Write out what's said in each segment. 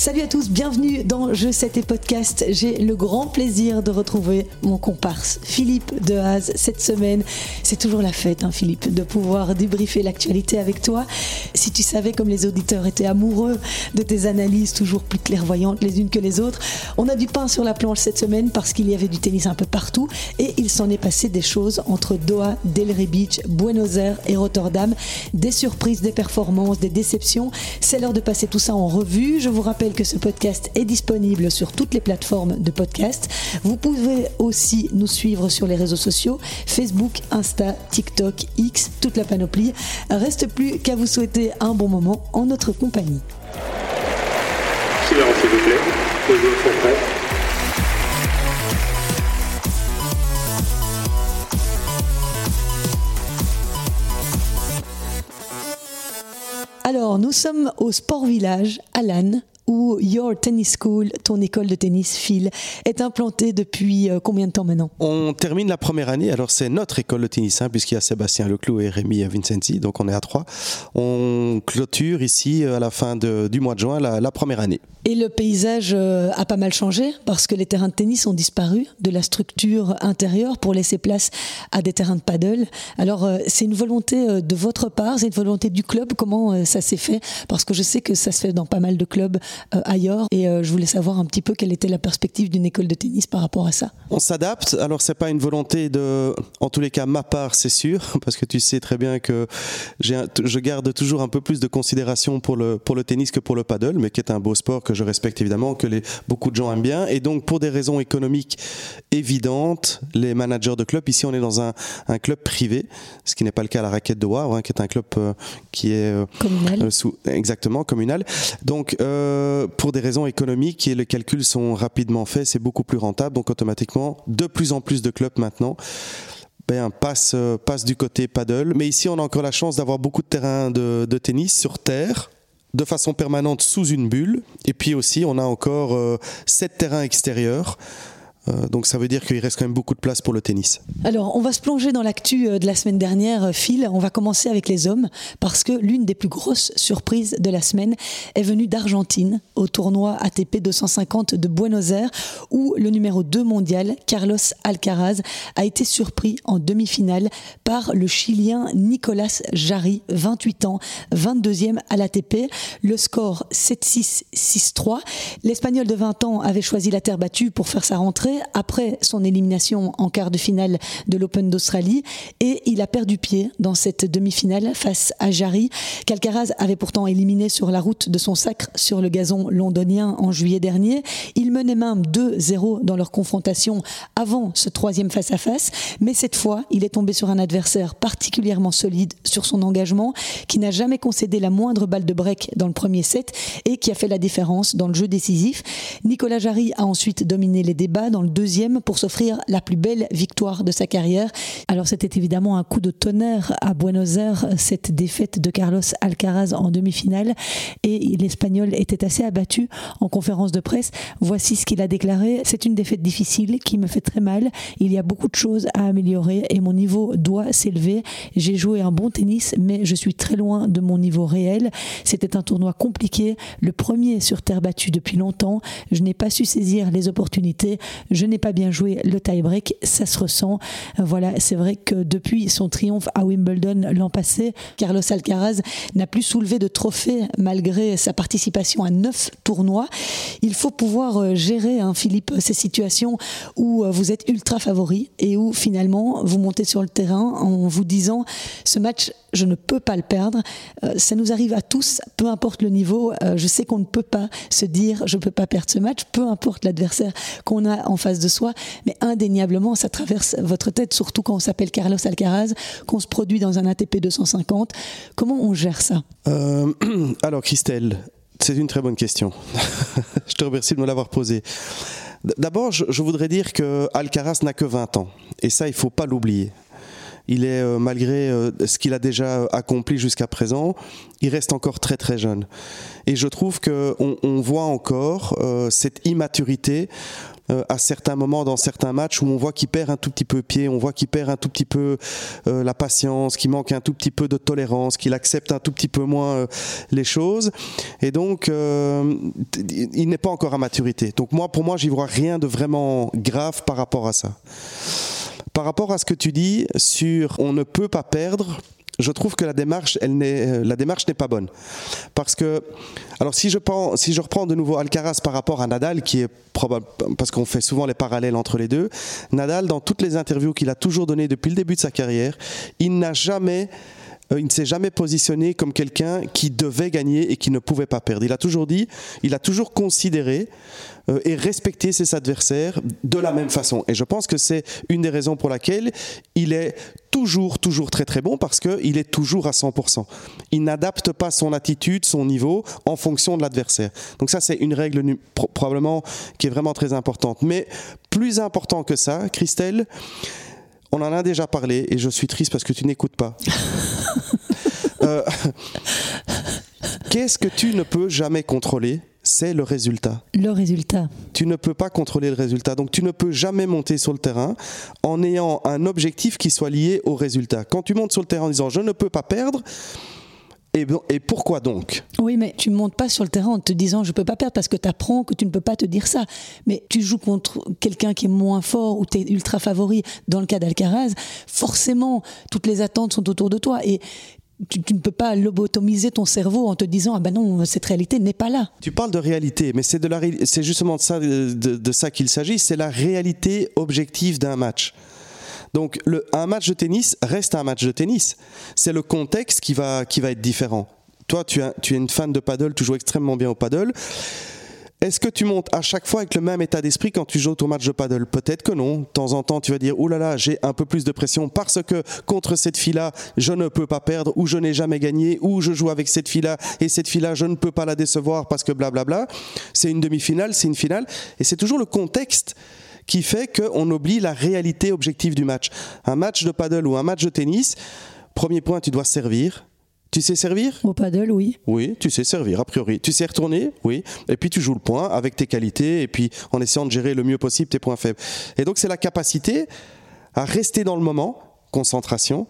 Salut à tous, bienvenue dans Je sais tes podcasts. J'ai le grand plaisir de retrouver mon comparse Philippe Dehaze cette semaine. C'est toujours la fête, hein, Philippe, de pouvoir débriefer l'actualité avec toi. Si tu savais comme les auditeurs étaient amoureux de tes analyses toujours plus clairvoyantes les unes que les autres, on a du pain sur la planche cette semaine parce qu'il y avait du tennis un peu partout et il s'en est passé des choses entre Doha, Delray Beach, Buenos Aires et Rotterdam. Des surprises, des performances, des déceptions. C'est l'heure de passer tout ça en revue. Je vous rappelle que ce podcast est disponible sur toutes les plateformes de podcast. Vous pouvez aussi nous suivre sur les réseaux sociaux, Facebook, Insta, TikTok, X, toute la panoplie. Reste plus qu'à vous souhaiter un bon moment en notre compagnie. Silence s'il vous plaît, les joueurs sont prêts. Alors, nous sommes au Sport Village à Lannes, où Your Tennis School, ton école de tennis Phil, est implantée depuis euh, combien de temps maintenant? On termine la première année, alors c'est notre école de tennis, hein, puisqu'il y a Sébastien Leclou et Rémi Vincenzi, donc on est à trois. On clôture ici euh, à la fin de- du mois de juin la, la première année. Et le paysage euh, a pas mal changé parce que les terrains de tennis ont disparu de la structure intérieure pour laisser place à des terrains de paddle. Alors c'est une volonté de votre part, c'est une volonté du club. Comment ça s'est fait? Parce que je sais que ça se fait dans pas mal de clubs ailleurs et euh, je voulais savoir un petit peu quelle était la perspective d'une école de tennis par rapport à ça. On s'adapte, alors c'est pas une volonté de, en tous les cas ma part c'est sûr, parce que tu sais très bien que j'ai je garde toujours un peu plus de considération pour le, pour le tennis que pour le paddle, mais qui est un beau sport que je respecte évidemment, que les, beaucoup de gens aiment bien. Et donc pour des raisons économiques évidentes, les managers de club, ici on est dans un, un club privé, ce qui n'est pas le cas à la raquette de Wavre, hein, qui est un club euh, qui est euh, Communal. euh, sous, exactement communal. Donc, euh, pour des raisons économiques, et les calculs sont rapidement faits, c'est beaucoup plus rentable. Donc, automatiquement, de plus en plus de clubs maintenant ben, passent, euh, passent du côté paddle. Mais ici, on a encore la chance d'avoir beaucoup de terrains de, de tennis sur terre de façon permanente sous une bulle. Et puis aussi, on a encore euh, sept terrains extérieurs. Euh, donc ça veut dire qu'il reste quand même beaucoup de place pour le tennis. Alors, on va se plonger dans l'actu euh, de la semaine dernière, euh, Phil. On va commencer avec les hommes, parce que l'une des plus grosses surprises de la semaine est venue d'Argentine, au tournoi ATP 250 de Buenos Aires, où le numéro 2 mondial, Carlos Alcaraz, a été surpris en demi-finale par le Chilien Nicolas Jarry, 28 ans, 22e à l'ATP. Le score 7-6, 6-3. L'Espagnol de 20 ans avait choisi la terre battue pour faire sa rentrée après son élimination en quart de finale de l'Open d'Australie et il a perdu pied dans cette demi-finale face à Jarry qu'Alcaraz avait pourtant éliminé sur la route de son sacre sur le gazon londonien en juillet dernier. Il menait même 2-0 dans leur confrontation avant ce troisième face-à-face, mais cette fois, il est tombé sur un adversaire particulièrement solide sur son engagement, qui n'a jamais concédé la moindre balle de break dans le premier set et qui a fait la différence dans le jeu décisif. Nicolas Jarry a ensuite dominé les débats dans le deuxième pour s'offrir la plus belle victoire de sa carrière. Alors c'était évidemment un coup de tonnerre à Buenos Aires, cette défaite de Carlos Alcaraz en demi-finale et l'Espagnol était assez abattu en conférence de presse. Voici ce qu'il a déclaré. C'est une défaite difficile qui me fait très mal. Il y a beaucoup de choses à améliorer et mon niveau doit s'élever. J'ai joué un bon tennis, mais je suis très loin de mon niveau réel. C'était un tournoi compliqué, le premier sur terre battue depuis longtemps. Je n'ai pas su saisir les opportunités. Je n'ai pas bien joué le tie-break. Ça se ressent. Voilà, c'est vrai que depuis son triomphe à Wimbledon l'an passé, Carlos Alcaraz n'a plus soulevé de trophée malgré sa participation à neuf tournois. Il faut pouvoir euh, gérer, hein, Philippe, ces situations où euh, vous êtes ultra favori et où finalement vous montez sur le terrain en vous disant ce match, je ne peux pas le perdre. Euh, ça nous arrive à tous, peu importe le niveau. Euh, je sais qu'on ne peut pas se dire je ne peux pas perdre ce match, peu importe l'adversaire qu'on a en face de soi, mais indéniablement ça traverse votre tête, surtout quand on s'appelle Carlos Alcaraz, qu'on se produit dans un ATP 250. Comment on gère ça? Euh, alors Christelle, c'est une très bonne question. je te remercie de me l'avoir posée. D'abord, je, voudrais dire que Alcaraz n'a que 20 ans. Et ça, il faut pas l'oublier. Il est, euh, malgré euh, ce qu'il a déjà accompli jusqu'à présent, il reste encore très très jeune. Et je trouve qu'on on voit encore euh, cette immaturité à certains moments dans certains matchs où on voit qu'il perd un tout petit peu pied, on voit qu'il perd un tout petit peu la patience, qu'il manque un tout petit peu de tolérance, qu'il accepte un tout petit peu moins les choses. Et donc, il n'est pas encore à maturité. Donc moi, pour moi, j'y vois rien de vraiment grave par rapport à ça. Par rapport à ce que tu dis sur on ne peut pas perdre, je trouve que la démarche, elle n'est, euh, la démarche n'est pas bonne. Parce que, alors si je, si je reprends de nouveau Alcaraz par rapport à Nadal, qui est probable, parce qu'on fait souvent les parallèles entre les deux, Nadal, dans toutes les interviews qu'il a toujours données depuis le début de sa carrière, il n'a jamais il ne s'est jamais positionné comme quelqu'un qui devait gagner et qui ne pouvait pas perdre. Il a toujours dit, il a toujours considéré euh, et respecté ses adversaires de la même façon. Et je pense que c'est une des raisons pour laquelle il est toujours, toujours très très bon parce qu'il est toujours à 100%. Il n'adapte pas son attitude, son niveau en fonction de l'adversaire. Donc ça, c'est une règle probablement qui est vraiment très importante. Mais plus important que ça, Christelle, on en a déjà parlé et je suis triste parce que tu n'écoutes pas. Euh, qu'est-ce que tu ne peux jamais contrôler? C'est le résultat. Le résultat. Tu ne peux pas contrôler le résultat. Donc tu ne peux jamais monter sur le terrain en ayant un objectif qui soit lié au résultat. Quand tu montes sur le terrain en disant je ne peux pas perdre, et, et, pourquoi donc? Oui, mais tu ne montes pas sur le terrain en te disant je ne peux pas perdre parce que tu apprends que tu ne peux pas te dire ça. Mais tu joues contre quelqu'un qui est moins fort ou tu es ultra favori. Dans le cas d'Alcaraz, forcément, toutes les attentes sont autour de toi. Et tu, ne peux pas lobotomiser ton cerveau en te disant ah ben non cette réalité n'est pas là. Tu parles de réalité, mais c'est de la c'est justement de ça de ça qu'il s'agit, c'est la réalité objective d'un match. Donc un match de tennis reste un match de tennis. C'est le contexte qui va, qui va être différent. Toi, tu, tu es une fan de paddle, tu joues extrêmement bien au paddle. Est-ce que tu montes à chaque fois avec le même état d'esprit quand tu joues ton match de paddle? Peut-être que non. De temps en temps, tu vas dire Ouh là là, j'ai un peu plus de pression parce que contre cette fille-là, je ne peux pas perdre, ou je n'ai jamais gagné, ou je joue avec cette fille-là et cette fille-là, je ne peux pas la décevoir parce que blablabla. C'est une demi-finale, c'est une finale. Et c'est toujours le contexte qui fait qu'on oublie la réalité objective du match. Un match de paddle ou un match de tennis, premier point, tu dois servir. Tu sais servir? Au paddle, oui. Oui, tu sais servir, a priori. Tu sais retourner Oui. Et puis tu joues le point avec tes qualités et puis en essayant de gérer le mieux possible tes points faibles. Et donc c'est la capacité à rester dans le moment, concentration,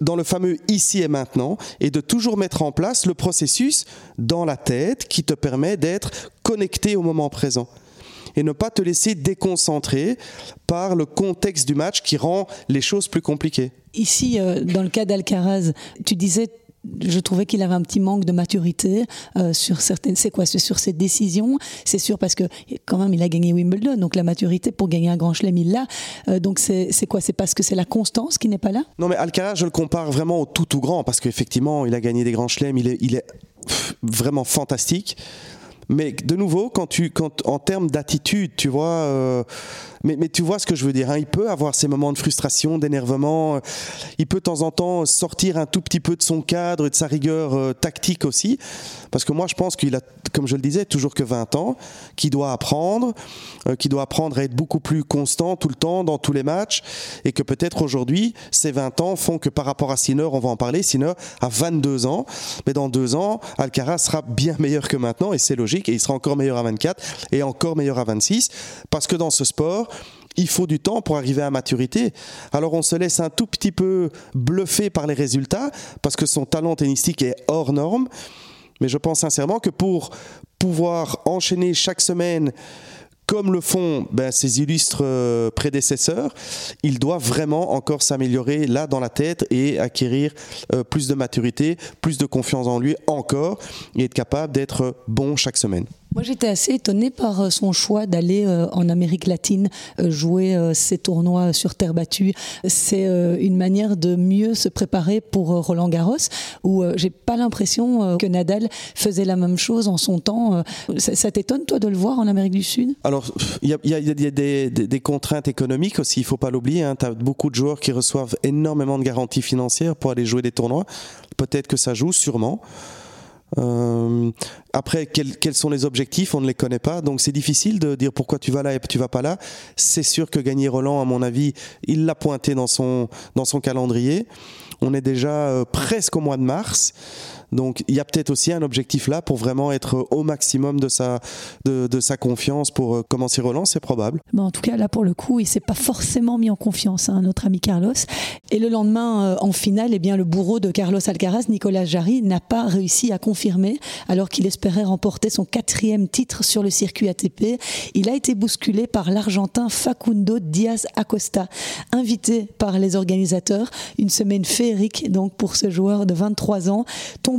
dans le fameux ici et maintenant, et de toujours mettre en place le processus dans la tête qui te permet d'être connecté au moment présent et ne pas te laisser déconcentrer par le contexte du match qui rend les choses plus compliquées. Ici, euh, dans le cas d'Alcaraz, tu disais je trouvais qu'il avait un petit manque de maturité euh, sur certaines. C'est quoi Sur ses décisions. C'est sûr parce que quand même il a gagné Wimbledon, donc la maturité pour gagner un Grand Chelem il l'a. Euh, donc c'est quoi C'est parce que c'est la constance qui n'est pas là? Non, mais Alcaraz, je le compare vraiment au tout tout grand parce qu'effectivement il a gagné des Grands Chelems, il est, il est vraiment fantastique. Mais de nouveau, en termes d'attitude, tu vois, euh, mais, tu vois ce que je veux dire. Hein. il peut avoir ces moments de frustration, d'énervement. Il peut de temps en temps sortir un tout petit peu de son cadre et de sa rigueur euh, tactique aussi. Parce que moi, je pense qu'il a, comme je le disais, toujours que 20 ans, qu'il doit apprendre, euh, qu'il doit apprendre à être beaucoup plus constant tout le temps dans tous les matchs. Et que peut-être aujourd'hui, ces 20 ans font que par rapport à Sinner, on va en parler, Sinner a 22 ans. Mais dans deux ans, Alcaraz sera bien meilleur que maintenant. Et c'est logique. Et il sera encore meilleur à 24 et encore meilleur à 26. Parce que dans ce sport, il faut du temps pour arriver à maturité. Alors on se laisse un tout petit peu bluffer par les résultats parce que son talent tennistique est hors norme. Mais je pense sincèrement que pour pouvoir enchaîner chaque semaine comme le font ben, ses illustres euh, prédécesseurs, il doit vraiment encore s'améliorer là dans la tête et acquérir euh, plus de maturité, plus de confiance en lui encore et être capable d'être bon chaque semaine. Moi, j'étais assez étonnée par euh, son choix d'aller euh, en Amérique latine euh, jouer ces tournois sur terre battue. C'est une manière de mieux se préparer pour Roland Garros, où j'ai pas l'impression que Nadal faisait la même chose en son temps. Ça, t'étonne, toi, de le voir en Amérique du Sud? Alors, il y a, des, contraintes économiques aussi, il faut pas l'oublier. Hein. Tu as beaucoup de joueurs qui reçoivent énormément de garanties financières pour aller jouer des tournois. Peut-être que ça joue, sûrement. Euh, Après, quels, sont les objectifs? On ne les connaît pas, donc c'est difficile de dire pourquoi tu vas là et tu vas pas là. C'est sûr que gagner Roland, à mon avis, il l'a pointé dans son dans son calendrier. On est déjà euh, presque au mois de mars. Donc il y a peut-être aussi un objectif là pour vraiment être au maximum de sa, de, sa confiance pour euh, commencer Roland, c'est probable. Mais en tout cas, là pour le coup, il s'est pas forcément mis en confiance, hein, notre ami Carlos. Et le lendemain, euh, en finale, eh bien, le bourreau de Carlos Alcaraz, Nicolas Jarry, n'a pas réussi à confirmer alors qu'il espérait remporter son quatrième titre sur le circuit ATP. Il a été bousculé par l'Argentin Facundo Diaz Acosta, invité par les organisateurs. Une semaine féerique donc pour ce joueur de 23 ans,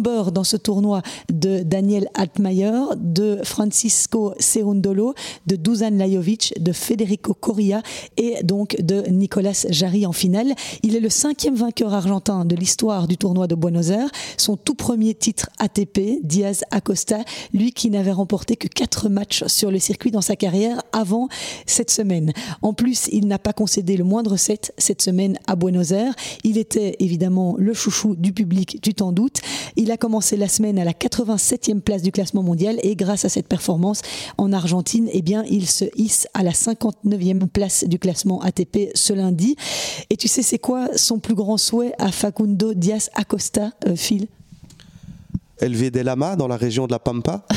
dans ce tournoi de Daniel Altmaier, de Francisco Cerundolo, de Dusan Lajovic, de Federico Correa et donc de Nicolas Jarry en finale. Il est le cinquième vainqueur argentin de l'histoire du tournoi de Buenos Aires. Son tout premier titre ATP, Diaz Acosta, lui qui n'avait remporté que quatre matchs sur le circuit dans sa carrière avant cette semaine. En plus, il n'a pas concédé le moindre set cette semaine à Buenos Aires. Il était évidemment le chouchou du public, tu t'en doutes. Il a commencé la semaine à la 87e place du classement mondial et grâce à cette performance en Argentine, eh bien, il se hisse à la 59e place du classement ATP ce lundi. Et tu sais, c'est quoi son plus grand souhait à Facundo Diaz Acosta, euh, Phil? Élever des lamas dans la région de la Pampa?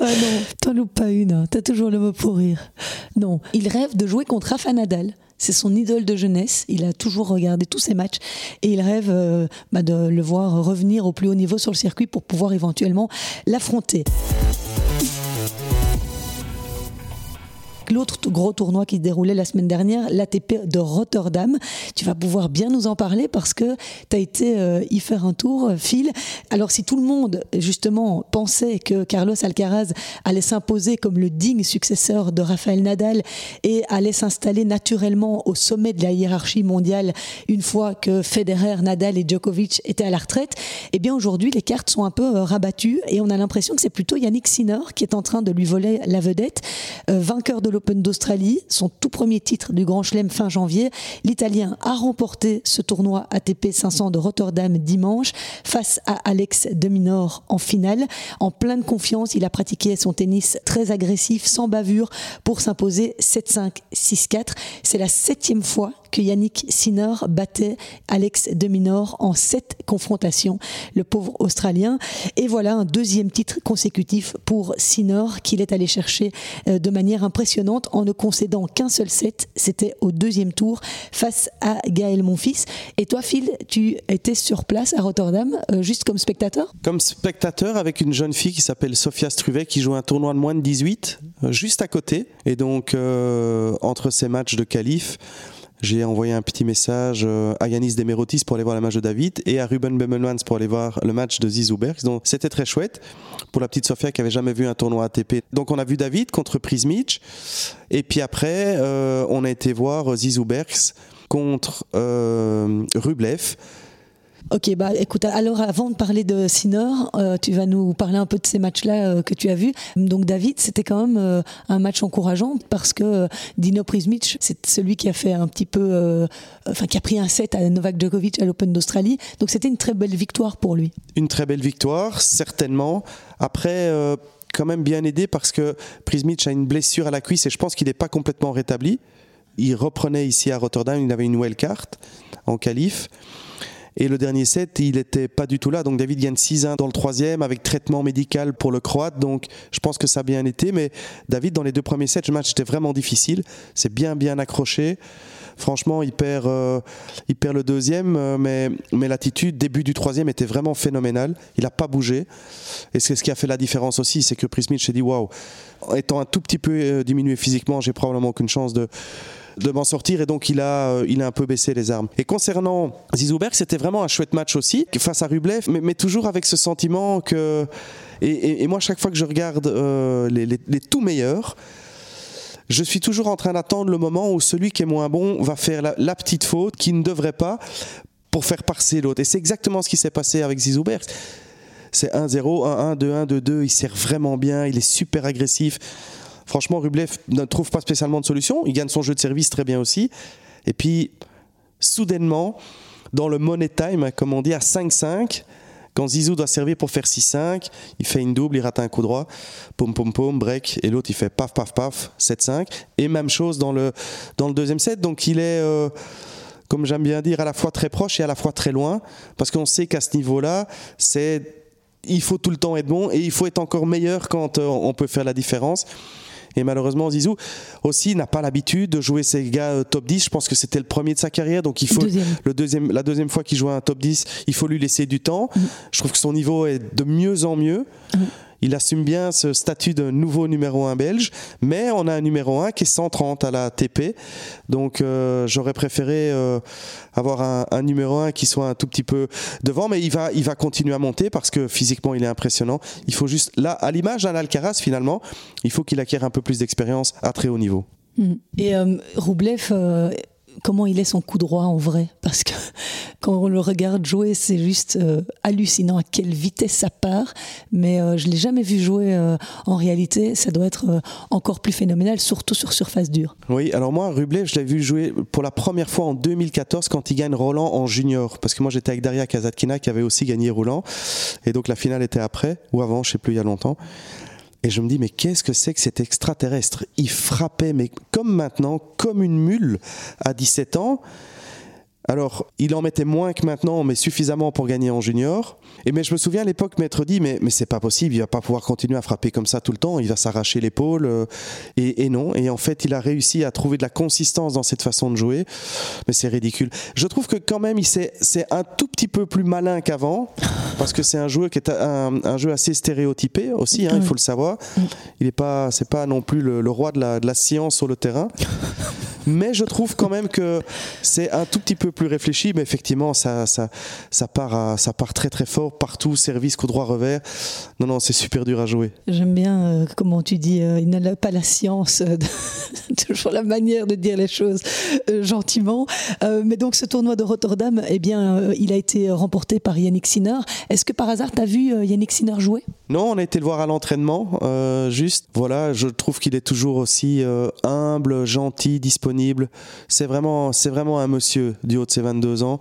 Ah non, t'en loupes pas une, hein. t'as toujours le mot pour rire. Non, il rêve de jouer contre Rafa Nadal. C'est son idole de jeunesse. Il a toujours regardé tous ses matchs et il rêve euh, bah, de le voir revenir au plus haut niveau sur le circuit pour pouvoir éventuellement l'affronter. L'autre gros tournoi qui se déroulait la semaine dernière, l'ATP de Rotterdam. Tu vas pouvoir bien nous en parler parce que tu as été euh, y faire un tour, Phil. Alors si tout le monde, justement, pensait que Carlos Alcaraz allait s'imposer comme le digne successeur de Rafael Nadal et allait s'installer naturellement au sommet de la hiérarchie mondiale une fois que Federer, Nadal et Djokovic étaient à la retraite, eh bien aujourd'hui les cartes sont un peu euh, rabattues et on a l'impression que c'est plutôt Yannick Sinner qui est en train de lui voler la vedette, euh, vainqueur de l'Open d'Australie, son tout premier titre du Grand Chelem fin janvier. L'Italien a remporté ce tournoi ATP 500 de Rotterdam dimanche face à Alex de Minor en finale. En pleine confiance, il a pratiqué son tennis très agressif, sans bavure, pour s'imposer 7-5, 6-4. C'est la septième fois que Yannick Sinner battait Alex de Minor en sept confrontations, le pauvre Australien. Et voilà un deuxième titre consécutif pour Sinner qu'il est allé chercher euh, de manière impressionnante en ne concédant qu'un seul set. C'était au deuxième tour face à Gaël Monfils. Et toi, Phil, tu étais sur place à Rotterdam, euh, juste comme spectateur? Comme spectateur avec une jeune fille qui s'appelle Sofia Struvet qui joue un tournoi de moins de 18, euh, juste à côté. Et donc, entre ces matchs de qualif, j'ai envoyé un petit message euh, à Yanis Demerotis pour aller voir le match de David et à Ruben Bemelmans pour aller voir le match de Zizouberg. Donc c'était très chouette pour la petite Sofia qui avait jamais vu un tournoi ATP. Donc on a vu David contre Prismic et puis après euh, on a été voir Zizoubergs contre euh, Rublev. Ok, bah écoute, alors avant de parler de Sinner, euh, tu vas nous parler un peu de ces matchs-là euh, que tu as vus. Donc David, c'était quand même euh, un match encourageant parce que Dino Prismic, c'est celui qui a fait un petit peu, enfin qui a pris un set à Novak Djokovic à l'Open d'Australie. Donc c'était une très belle victoire pour lui. Une très belle victoire, certainement. Après quand même bien aidé parce que Prismic a une blessure à la cuisse et je pense qu'il n'est pas complètement rétabli. Il reprenait ici à Rotterdam, il avait une nouvelle carte en qualif. Et le dernier set, il n'était pas du tout là. Donc David gagne 6-1 dans le troisième avec traitement médical pour le Croate. Donc je pense que ça a bien été. Mais David, dans les deux premiers sets, le match était vraiment difficile. C'est bien, bien accroché. Franchement, il perd, euh, il perd le deuxième, euh, mais, mais l'attitude, début du troisième, était vraiment phénoménale. Il n'a pas bougé. Et ce qui a fait la différence aussi, c'est que Prismich s'est dit waouh, étant un tout petit peu euh, diminué physiquement, j'ai probablement aucune chance de de m'en sortir et donc il a, euh, il a un peu baissé les armes. Et concernant Zizouberg, c'était vraiment un chouette match aussi face à Rublev, mais, toujours avec ce sentiment que. Et, moi, chaque fois que je regarde euh, les, tout meilleurs, je suis toujours en train d'attendre le moment où celui qui est moins bon va faire la, petite faute qui ne devrait pas pour faire passer l'autre. Et c'est exactement ce qui s'est passé avec Zizouberg. C'est 1-0, 1-1, 2-1, 2-2. Il sert vraiment bien, il est super agressif. Franchement, Rublev ne trouve pas spécialement de solution. Il gagne son jeu de service très bien aussi. Et puis, soudainement, dans le money time, comme on dit, à 5-5, Quand Zizou doit servir pour faire 6-5, il fait une double, il rate un coup droit, pom pom pom, break, et l'autre il fait paf paf paf, 7-5. Et même chose dans le, dans le deuxième set. Donc il est, euh, comme j'aime bien dire, à la fois très proche et à la fois très loin, parce qu'on sait qu'à ce niveau-là, c'est il faut tout le temps être bon et il faut être encore meilleur quand euh, on peut faire la différence. Et malheureusement, Zizou aussi n'a pas l'habitude de jouer ces gars euh, top 10. Je pense que c'était le premier de sa carrière, donc il faut Le deuxième, la deuxième fois qu'il joue un top 10, il faut lui laisser du temps. Mm. Je trouve que son niveau est de mieux en mieux. Mm il assume bien ce statut de nouveau numéro 1 belge, mais on a un numéro 1 qui est 130 à la TP. Donc euh, j'aurais préféré euh, avoir un, numéro 1 qui soit un tout petit peu devant, mais il va, il va continuer à monter parce que physiquement il est impressionnant. Il faut juste, là, à l'image d'un Alcaraz finalement, il faut qu'il acquiert un peu plus d'expérience à très haut niveau. Mm. Et euh, Roublev comment il est son coup droit en vrai. Parce que quand on le regarde jouer, c'est juste euh, hallucinant à quelle vitesse ça part. Mais euh, je ne l'ai jamais vu jouer euh, en réalité. Ça doit être encore plus phénoménal, surtout sur surface dure. Oui, alors moi, Rublev, je l'ai vu jouer pour la première fois en 2014 quand il gagne Roland en junior. Parce que moi, j'étais avec Daria Kazatkina qui avait aussi gagné Roland. Et donc la finale était après, ou avant, je ne sais plus, il y a longtemps. Et je me dis, mais qu'est-ce que c'est que cet extraterrestre? Il frappait, mais comme maintenant, comme une mule à 17 ans. Alors, il en mettait moins que maintenant, mais suffisamment pour gagner en junior. Et mais je me souviens à l'époque m'être dit, mais, mais c'est pas possible, il va pas pouvoir continuer à frapper comme ça tout le temps, il va s'arracher l'épaule. Euh, et, non. Et en fait, il a réussi à trouver de la consistance dans cette façon de jouer. Mais c'est ridicule. Je trouve que quand même, c'est un tout petit peu plus malin qu'avant, parce que c'est un joueur qui est un, jeu assez stéréotypé aussi, hein, il faut le savoir. Il n'est pas, c'est pas non plus le, roi de la, de la science sur le terrain. Mais je trouve quand même que c'est un tout petit peu plus réfléchi, mais effectivement, ça, ça, ça, part, ça part très très fort partout, service, coup droit, revers. Non, non, c'est super dur à jouer. J'aime bien euh, comment tu dis, euh, il n'a pas la science, euh, toujours la manière de dire les choses gentiment. mais donc ce tournoi de Rotterdam, eh bien, il a été remporté par Yannick Sinner. Est-ce que par hasard, tu as vu Yannick Sinner jouer? Non, on a été le voir à l'entraînement, juste. Voilà, je trouve qu'il est toujours aussi humble, gentil, disponible. C'est vraiment, c'est vraiment un monsieur du haut de ses 22 ans.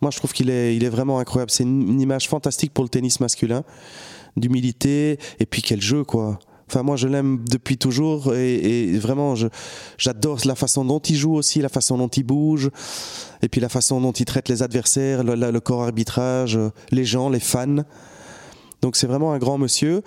Moi, je trouve qu'il est, il est vraiment incroyable. C'est une, image fantastique pour le tennis masculin, d'humilité et puis quel jeu, quoi. Enfin, moi, je l'aime depuis toujours et, vraiment, j'adore la façon dont il joue aussi, la façon dont il bouge, et puis la façon dont il traite les adversaires, le, le corps arbitrage, les gens, les fans. Donc, c'est vraiment un grand monsieur.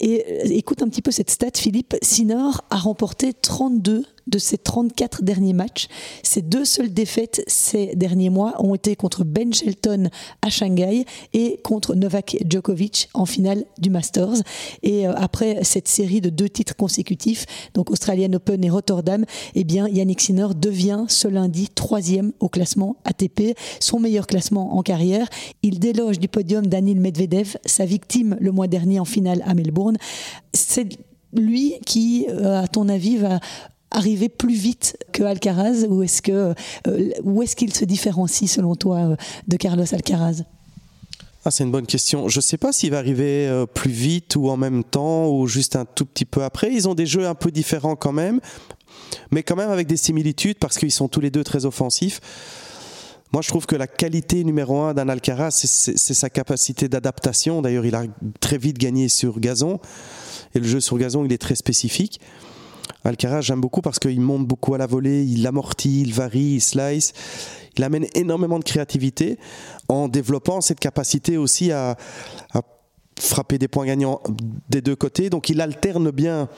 Et euh, écoute un petit peu cette stat, Philippe. Sinor a remporté 32 de ses 34 derniers matchs. Ses deux seules défaites ces derniers mois ont été contre Ben Shelton à Shanghai et contre Novak Djokovic en finale du Masters. Et euh, après cette série de deux titres consécutifs, donc Australian Open et Rotterdam, eh bien Yannick Sinner devient ce lundi troisième au classement ATP, son meilleur classement en carrière. Il déloge du podium Daniil Medvedev, sa victime le mois dernier en finale à Melbourne. C'est lui qui, euh, à ton avis, va arriver plus vite que Alcaraz ou est-ce que euh, où est-ce qu'il se différencie selon toi euh, de Carlos Alcaraz? Ah, c'est une bonne question. Je ne sais pas s'il va arriver euh, plus vite ou en même temps ou juste un tout petit peu après. Ils ont des jeux un peu différents quand même, mais quand même avec des similitudes parce qu'ils sont tous les deux très offensifs. Moi, je trouve que la qualité numéro un d'un Alcaraz, c'est sa capacité d'adaptation. D'ailleurs, il a très vite gagné sur gazon. Et le jeu sur gazon, il est très spécifique. Alcaraz, j'aime beaucoup parce qu'il monte beaucoup à la volée, il amortit, il varie, il slice. Il amène énormément de créativité en développant cette capacité aussi à, frapper des points gagnants des deux côtés. Donc il alterne bien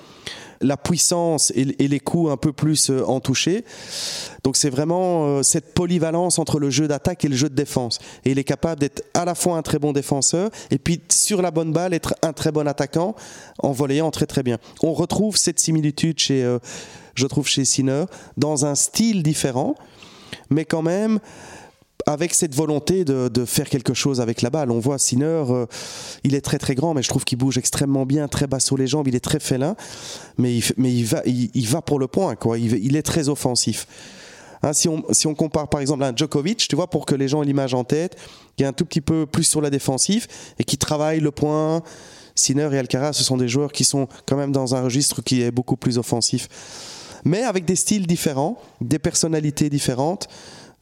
la puissance et, les coups un peu plus euh, en toucher. Donc c'est vraiment euh, cette polyvalence entre le jeu d'attaque et le jeu de défense. Et il est capable d'être à la fois un très bon défenseur et puis sur la bonne balle être un très bon attaquant en volleyant très très bien. On retrouve cette similitude chez, euh, je trouve chez Sinner dans un style différent, mais quand même avec cette volonté de, faire quelque chose avec la balle. On voit Sinner, euh, il est très très grand, mais je trouve qu'il bouge extrêmement bien, très bas sur les jambes, il est très félin, mais il, va, pour le point, quoi. Il, est très offensif. Hein, si, on, si on compare par exemple à un Djokovic, tu vois, pour que les gens aient l'image en tête, qui est un tout petit peu plus sur la défensive et qui travaille le point. Sinner et Alcaraz, ce sont des joueurs qui sont quand même dans un registre qui est beaucoup plus offensif. Mais avec des styles différents, des personnalités différentes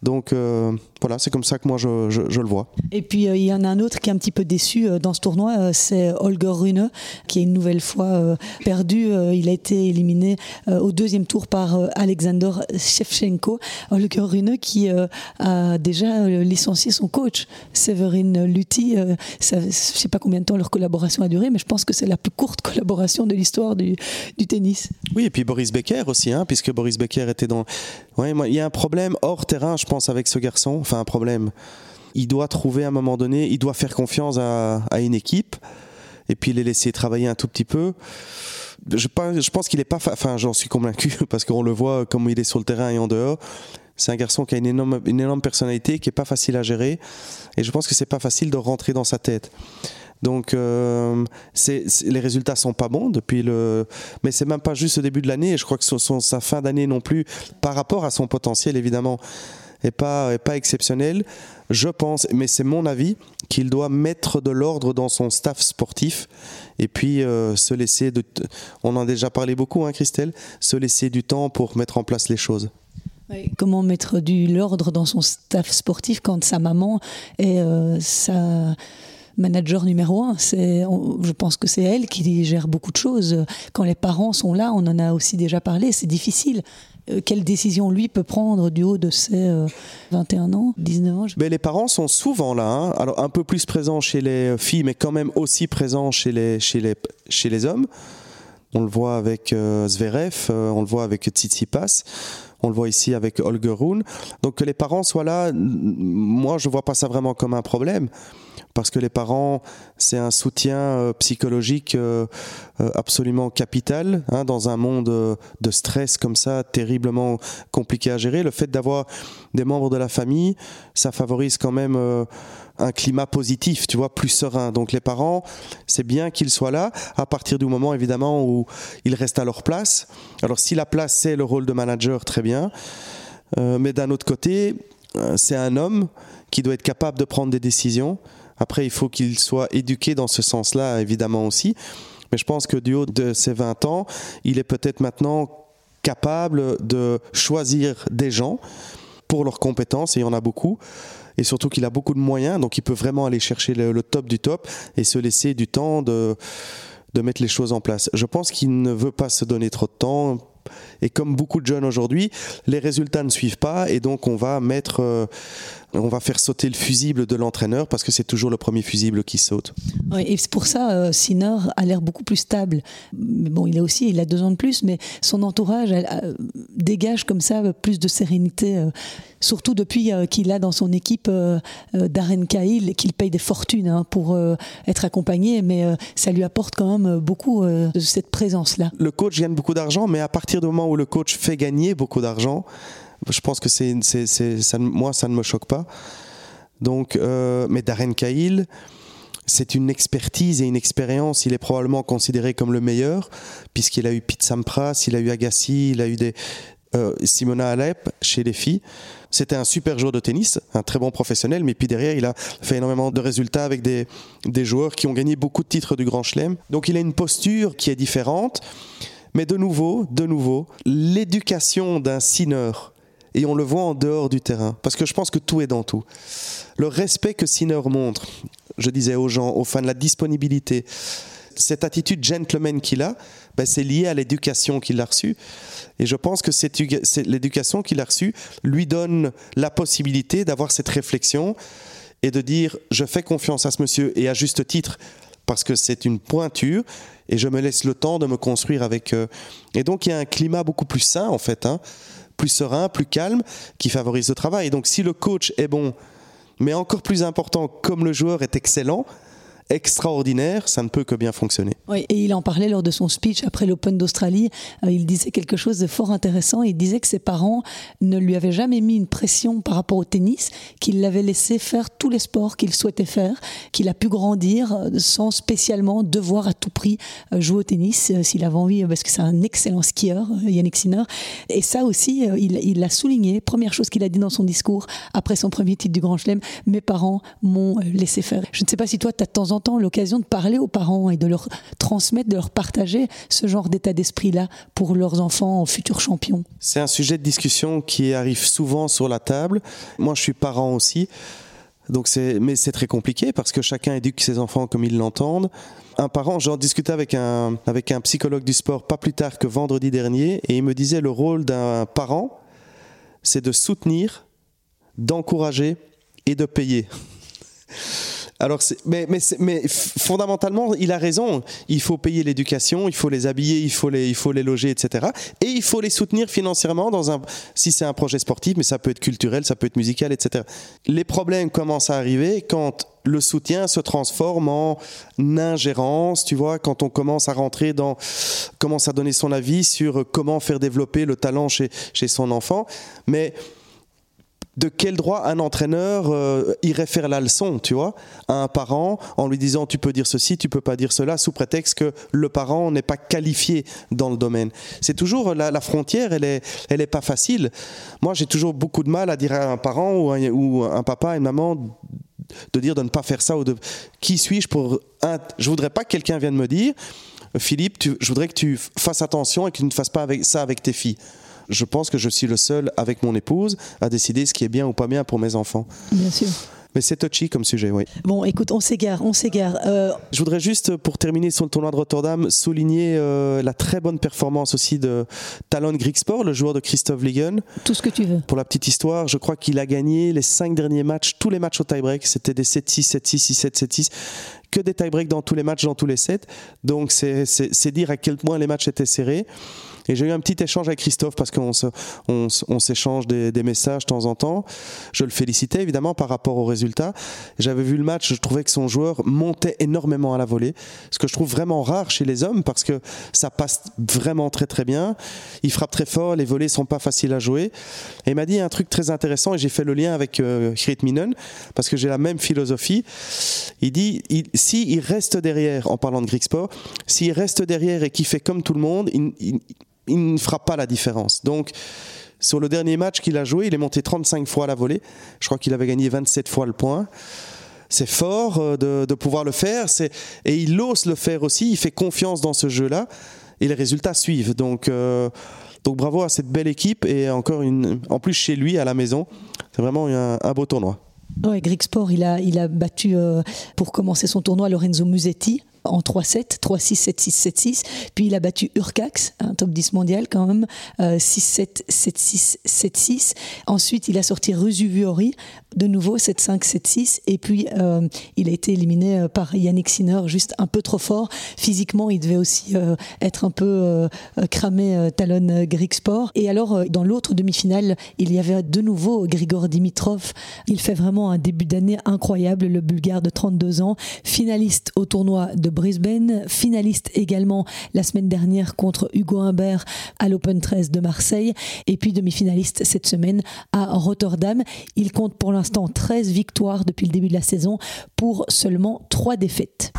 Donc euh, voilà, c'est comme ça que moi je, je, le vois. Et puis euh, il y en a un autre qui est un petit peu déçu euh, dans ce tournoi, c'est Holger Rune, qui est une nouvelle fois perdu. il a été éliminé au deuxième tour par Alexander Shevchenko. Holger Rune qui a déjà licencié son coach, Severin Lutti. je ne sais pas combien de temps leur collaboration a duré, mais je pense que c'est la plus courte collaboration de l'histoire du, du, tennis. Oui, et puis Boris Becker aussi, hein, puisque Boris Becker était dans. Ouais, il y a un problème hors terrain, je pense, avec ce garçon. Un problème. Il doit trouver à un moment donné, il doit faire confiance à, une équipe et puis les laisser travailler un tout petit peu. Je, pense qu'il n'est pas. Enfin, j'en suis convaincu parce qu'on le voit comme il est sur le terrain et en dehors. C'est un garçon qui a une énorme, personnalité, qui est pas facile à gérer, et je pense que c'est pas facile de rentrer dans sa tête. Donc, euh, les résultats sont pas bons depuis le. Mais c'est même pas juste au début de l'année. Je crois que son, sa fin d'année non plus, par rapport à son potentiel évidemment, est pas est pas exceptionnel. Je pense, mais c'est mon avis, qu'il doit mettre de l'ordre dans son staff sportif et puis euh, se laisser. De, on en a déjà parlé beaucoup, hein, Christelle. Se laisser du temps pour mettre en place les choses. Comment mettre de l'ordre dans son staff sportif quand sa maman est euh, sa manager numéro un? C'est, je pense que c'est elle qui gère beaucoup de choses. Quand les parents sont là, on en a aussi déjà parlé, c'est difficile. Euh, quelle décision lui peut prendre du haut de ses 21 euh, ans, 19 ans mais Les parents sont souvent là, hein. alors un peu plus présents chez les filles, mais quand même aussi présents chez les, chez les, chez les hommes. On le voit avec euh, Zverev, on le voit avec Tsitsipas. On le voit ici avec Holger Rune. Donc que les parents soient là, moi je vois pas ça vraiment comme un problème parce que les parents, c'est un soutien euh, psychologique euh, euh, absolument capital hein, dans un monde de stress comme ça, terriblement compliqué à gérer. Le fait d'avoir des membres de la famille, ça favorise quand même un climat positif, tu vois, plus serein. Donc les parents, c'est bien qu'ils soient là à partir du moment évidemment où ils restent à leur place. Alors si la place c'est le rôle de manager, très bien. mais d'un autre côté, c'est un homme qui doit être capable de prendre des décisions après, il faut qu'il soit éduqué dans ce sens-là, évidemment aussi. Mais je pense que du haut de ses 20 ans, il est peut-être maintenant capable de choisir des gens pour leurs compétences, et il y en a beaucoup. Et surtout qu'il a beaucoup de moyens, donc il peut vraiment aller chercher le, top du top et se laisser du temps de, de mettre les choses en place. Je pense qu'il ne veut pas se donner trop de temps. Et comme beaucoup de jeunes aujourd'hui, les résultats ne suivent pas et donc on va mettre euh, on va faire sauter le fusible de l'entraîneur parce que c'est toujours le premier fusible qui saute. Oui, et c'est pour ça, euh, Sinner a l'air beaucoup plus stable. Bon, il a aussi, il a deux ans de plus, mais son entourage dégage comme ça plus de sérénité, euh, surtout depuis euh, qu'il a dans son équipe Darren Cahill, qu'il paye des fortunes hein, pour être accompagné, mais ça lui apporte quand même beaucoup de cette présence-là. Le coach gagne beaucoup d'argent, mais à partir du moment où le coach fait gagner beaucoup d'argent, je pense que c'est, ça, moi, ça ne me choque pas. Donc, euh, mais Darren Cahill, c'est une expertise et une expérience. Il est probablement considéré comme le meilleur, puisqu'il a eu Pete Sampras, il a eu Agassi, il a eu des, euh, Simona Alep chez les filles. C'était un super joueur de tennis, un très bon professionnel, mais puis derrière, il a fait énormément de résultats avec des, des joueurs qui ont gagné beaucoup de titres du Grand Chelem. Donc il a une posture qui est différente. Mais de nouveau, de nouveau, l'éducation d'un Sinner et on le voit en dehors du terrain. Parce que je pense que tout est dans tout. Le respect que Sinner montre, je disais aux gens, aux fans, la disponibilité, cette attitude gentleman qu'il a, ben c'est lié à l'éducation qu'il a reçue. Et je pense que l'éducation qu'il a reçue lui donne la possibilité d'avoir cette réflexion et de dire je fais confiance à ce monsieur et à juste titre parce que c'est une pointure et je me laisse le temps de me construire avec eux. Et donc il y a un climat beaucoup plus sain en fait. Hein plus serein, plus calme, qui favorise le travail. donc si le coach est bon, mais encore plus important, comme le joueur est excellent, extraordinaire, ça ne peut que bien fonctionner. Oui, et il en parlait lors de son speech après l'Open d'Australie. Euh, il disait quelque chose de fort intéressant. Il disait que ses parents ne lui avaient jamais mis une pression par rapport au tennis, qu'il l'avait laissé faire tous les sports qu'il souhaitait faire, qu'il a pu grandir euh, sans spécialement devoir à tout prix euh, jouer au tennis s'il avait envie, parce que c'est un excellent skieur, Yannick Sinner. Et ça aussi, il l'a souligné. Première chose qu'il a dit dans son discours après son premier titre du Grand Chelem, mes parents m'ont laissé faire. Je ne sais pas si toi, tu as de temps en l'occasion de parler aux parents et de leur transmettre, de leur partager ce genre d'état d'esprit-là pour leurs enfants futurs champions C'est un sujet de discussion qui arrive souvent sur la table. Moi, je suis parent aussi. Donc mais c'est très compliqué parce que chacun éduque ses enfants comme ils l'entendent. Un parent, j'en discutais avec un, avec un psychologue du sport pas plus tard que vendredi dernier et il me disait le rôle d'un parent, c'est de soutenir, d'encourager et de payer. Alors, mais, mais, mais, fondamentalement, il a raison. Il faut payer l'éducation, il faut les habiller, il faut les, il faut les loger, etc. Et il faut les soutenir financièrement dans un, si c'est un projet sportif, mais ça peut être culturel, ça peut être musical, etc. Les problèmes commencent à arriver quand le soutien se transforme en ingérence, tu vois, quand on commence à rentrer dans, commence à donner son avis sur comment faire développer le talent chez, chez son enfant. Mais de quel droit un entraîneur euh, irait faire la leçon, tu vois, à un parent en lui disant tu peux dire ceci, tu peux pas dire cela, sous prétexte que le parent n'est pas qualifié dans le domaine. C'est toujours la, frontière, elle est, elle est pas facile. Moi, j'ai toujours beaucoup de mal à dire à un parent ou un, un papa, une maman de dire de ne pas faire ça ou de qui suis-je pour un... je voudrais pas que quelqu'un vienne me dire Philippe, je voudrais que tu fasses attention et que tu ne fasses pas ça avec tes filles je pense que je suis le seul avec mon épouse à décider ce qui est bien ou pas bien pour mes enfants. Bien sûr. Mais c'est touchy comme sujet, oui. Bon, écoute, on s'égare, on s'égare. Euh, je voudrais juste, pour terminer sur le tournoi de Rotterdam, souligner euh, la très bonne performance aussi de Talon Grigsport, le joueur de Christophe Ligon. Tout ce que tu veux. Pour la petite histoire, je crois qu'il a gagné les cinq derniers matchs, tous les matchs au tie-break. C'était des 7-6, 7-6, 6-7, 7-6 que des tie-breaks dans tous les matchs, dans tous les sets. Donc c'est dire à quel point les matchs étaient serrés. Et j'ai eu un petit échange avec Christophe parce qu'on on, s'échange des, messages de temps en temps. Je le félicitais évidemment par rapport aux résultats. J'avais vu le match, je trouvais que son joueur montait énormément à la volée, ce que je trouve vraiment rare chez les hommes parce que ça passe vraiment très très bien. Il frappe très fort, les volées sont pas faciles à jouer. Et il m'a dit un truc très intéressant et j'ai fait le lien avec euh, Minen parce que j'ai la même philosophie. Il dit s'il reste derrière, en parlant de Greek Sport, s'il reste derrière et qu'il fait comme tout le monde, il, il ne fera pas la différence. Donc, sur le dernier match qu'il a joué, il est monté 35 fois à la volée. Je crois qu'il avait gagné 27 fois le point. C'est fort euh, de, pouvoir le faire. Et il ose le faire aussi. Il fait confiance dans ce jeu-là. Et les résultats suivent. Donc, euh, donc bravo à cette belle équipe. Et encore une, en plus chez lui, à la maison. C'est vraiment un, beau tournoi. Ouais, Greek Sport, il a, il a battu euh, pour commencer son tournoi Lorenzo Musetti en 3-7, 3-6, 7-6, 7-6. Puis il a battu Urcax, un top 10 mondial quand même, 6-7, 7-6, 7-6. Ensuite, il a sorti Rusuvuori, de nouveau 7-5, 7-6. Et puis, euh, il a été éliminé euh, par Yannick Sinner, juste un peu trop fort. Physiquement, il devait aussi euh, être un peu cramé, Talon Greek Sport. Et alors, dans l'autre demi-finale, il y avait de nouveau Grigor Dimitrov. Il fait vraiment un début d'année incroyable, le Bulgare de 32 ans, finaliste au tournoi de Brisbane, finaliste également la semaine dernière contre Hugo Humbert à l'Open 13 de Marseille, et puis demi-finaliste cette semaine à Rotterdam. Il compte pour l'instant 13 victoires depuis le début de la saison pour seulement 3 défaites.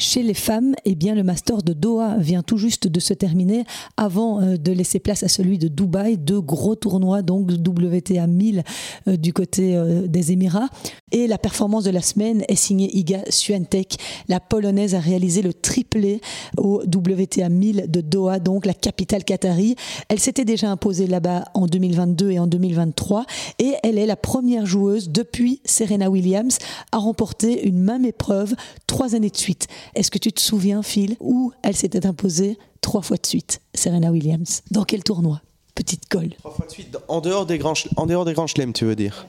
Chez les femmes, eh bien, le Master de Doha vient tout juste de se terminer avant euh, de laisser place à celui de Dubaï. Deux gros tournois, donc WTA 1000 euh, du côté euh, des Émirats. Et la performance de la semaine est signée Iga Swiatek. La Polonaise a réalisé le triplé au WTA 1000 de Doha, donc la capitale qatari. Elle s'était déjà imposée là-bas en 2022 et en 2023. Et elle est la première joueuse depuis Serena Williams à remporter une même épreuve trois années de suite. Est-ce que tu te souviens, Phil, où elle s'était imposée trois fois de suite, Serena Williams? Dans quel tournoi Petite colle? Trois fois de suite, en dehors des grands, en dehors des grands chelems, tu veux dire?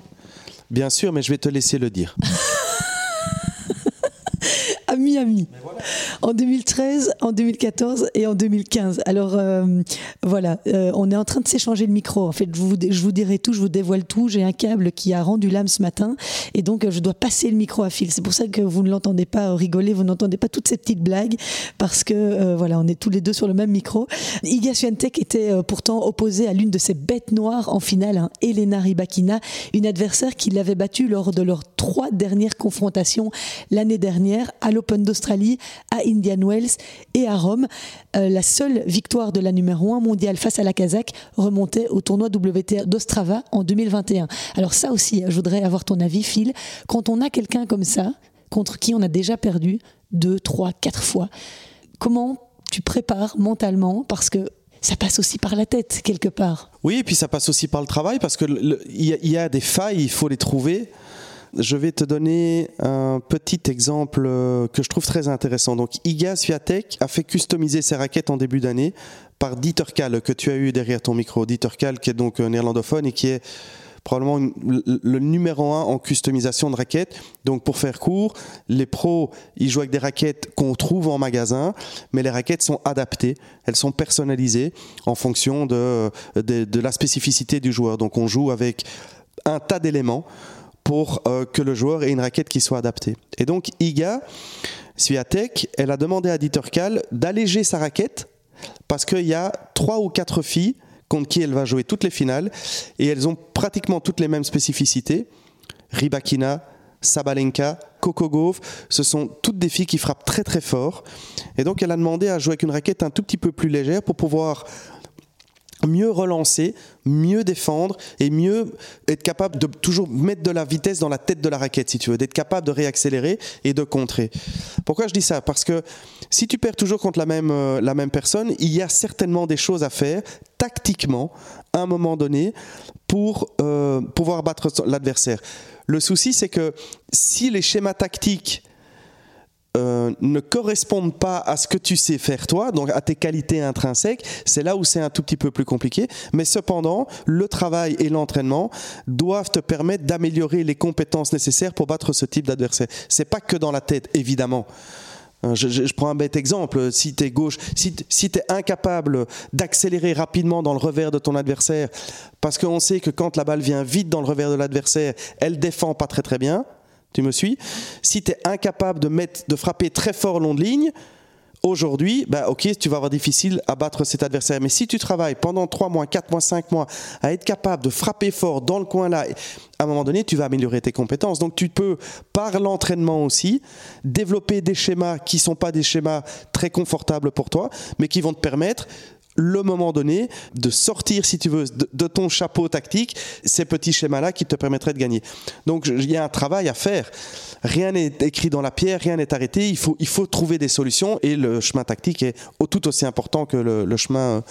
Bien sûr, mais je vais te laisser le dire. Miami. En 2013, en 2014 et en 2015. Alors euh, voilà, euh, on est en train de s'échanger le micro. En fait, je vous, je vous dirai tout, je vous dévoile tout. J'ai un câble qui a rendu l'âme ce matin et donc euh, je dois passer le micro à fil. C'est pour ça que vous ne l'entendez pas rigoler, vous n'entendez pas toutes ces petites blagues parce que voilà, on est tous les deux sur le même micro. Iga Swiatek était pourtant opposée à l'une de ces bêtes noires en finale, hein, Elena Rybakina, une adversaire qui l'avait battue lors de leurs trois dernières confrontations l'année dernière à d'Australie, à Indian Wells et à Rome. Euh, la seule victoire de la numéro 1 mondiale face à la Kazakh remontait au tournoi WTA d'Ostrava en 2021. Alors ça aussi, je voudrais avoir ton avis, Phil. Quand on a quelqu'un comme ça, contre qui on a déjà perdu deux, trois, quatre fois. Comment tu prépares mentalement? Parce que ça passe aussi par la tête, quelque part. Oui, et puis ça passe aussi par le travail, parce qu'il y, y, a des failles, il faut les trouver. Je vais te donner un petit exemple euh, que je trouve très intéressant. Donc, Iga Sviatek a fait customiser ses raquettes en début d'année par Dieter Kahl, que tu as eu derrière ton micro. Dieter Kahl, qui est donc néerlandophone et qui est probablement le numéro un en customisation de raquettes. Donc pour faire court, les pros, ils jouent avec des raquettes qu'on trouve en magasin, mais les raquettes sont adaptées, elles sont personnalisées en fonction de, de, la spécificité du joueur. Donc on joue avec un tas d'éléments pour euh, que le joueur ait une raquette qui soit adaptée. Et donc Iga Swiatek, elle a demandé à Dieter Kahl d'alléger sa raquette parce qu'il y a trois ou quatre filles contre qui elle va jouer toutes les finales. Et elles ont pratiquement toutes les mêmes spécificités. Ribakina, Sabalenka, Coco Gauff, ce sont toutes des filles qui frappent très très fort. Et donc elle a demandé à jouer avec une raquette un tout petit peu plus légère pour pouvoir mieux relancer, mieux défendre et mieux être capable de toujours mettre de la vitesse dans la tête de la raquette, si tu veux, d'être capable de réaccélérer et de contrer. Pourquoi je dis ça? Parce que si tu perds toujours contre la même, euh, la même personne, il y a certainement des choses à faire tactiquement à un moment donné pour euh, pouvoir battre l'adversaire. Le souci, c'est que si les schémas tactiques euh, ne correspondent pas à ce que tu sais faire toi, donc à tes qualités intrinsèques, c'est là où c'est un tout petit peu plus compliqué. Mais cependant, le travail et l'entraînement doivent te permettre d'améliorer les compétences nécessaires pour battre ce type d'adversaire. C'est pas que dans la tête, évidemment. Euh, je, prends un bête exemple. Si tu es gauche, si, si tu es incapable d'accélérer rapidement dans le revers de ton adversaire, parce qu'on sait que quand la balle vient vite dans le revers de l'adversaire, elle défend pas très très bien, tu me suis? Si tu es incapable de, mettre, de frapper très fort long de ligne, aujourd'hui, bah ok, tu vas avoir difficile à battre cet adversaire. Mais si tu travailles pendant 3 mois, 4 mois, 5 mois à être capable de frapper fort dans le coin là, à un moment donné, tu vas améliorer tes compétences. Donc tu peux, par l'entraînement aussi, développer des schémas qui ne sont pas des schémas très confortables pour toi, mais qui vont te permettre le moment donné de sortir, si tu veux, de, ton chapeau tactique, ces petits schémas-là qui te permettraient de gagner. Donc il y a un travail à faire. Rien n'est écrit dans la pierre, rien n'est arrêté. Il faut, il faut trouver des solutions et le chemin tactique est tout aussi important que le, chemin,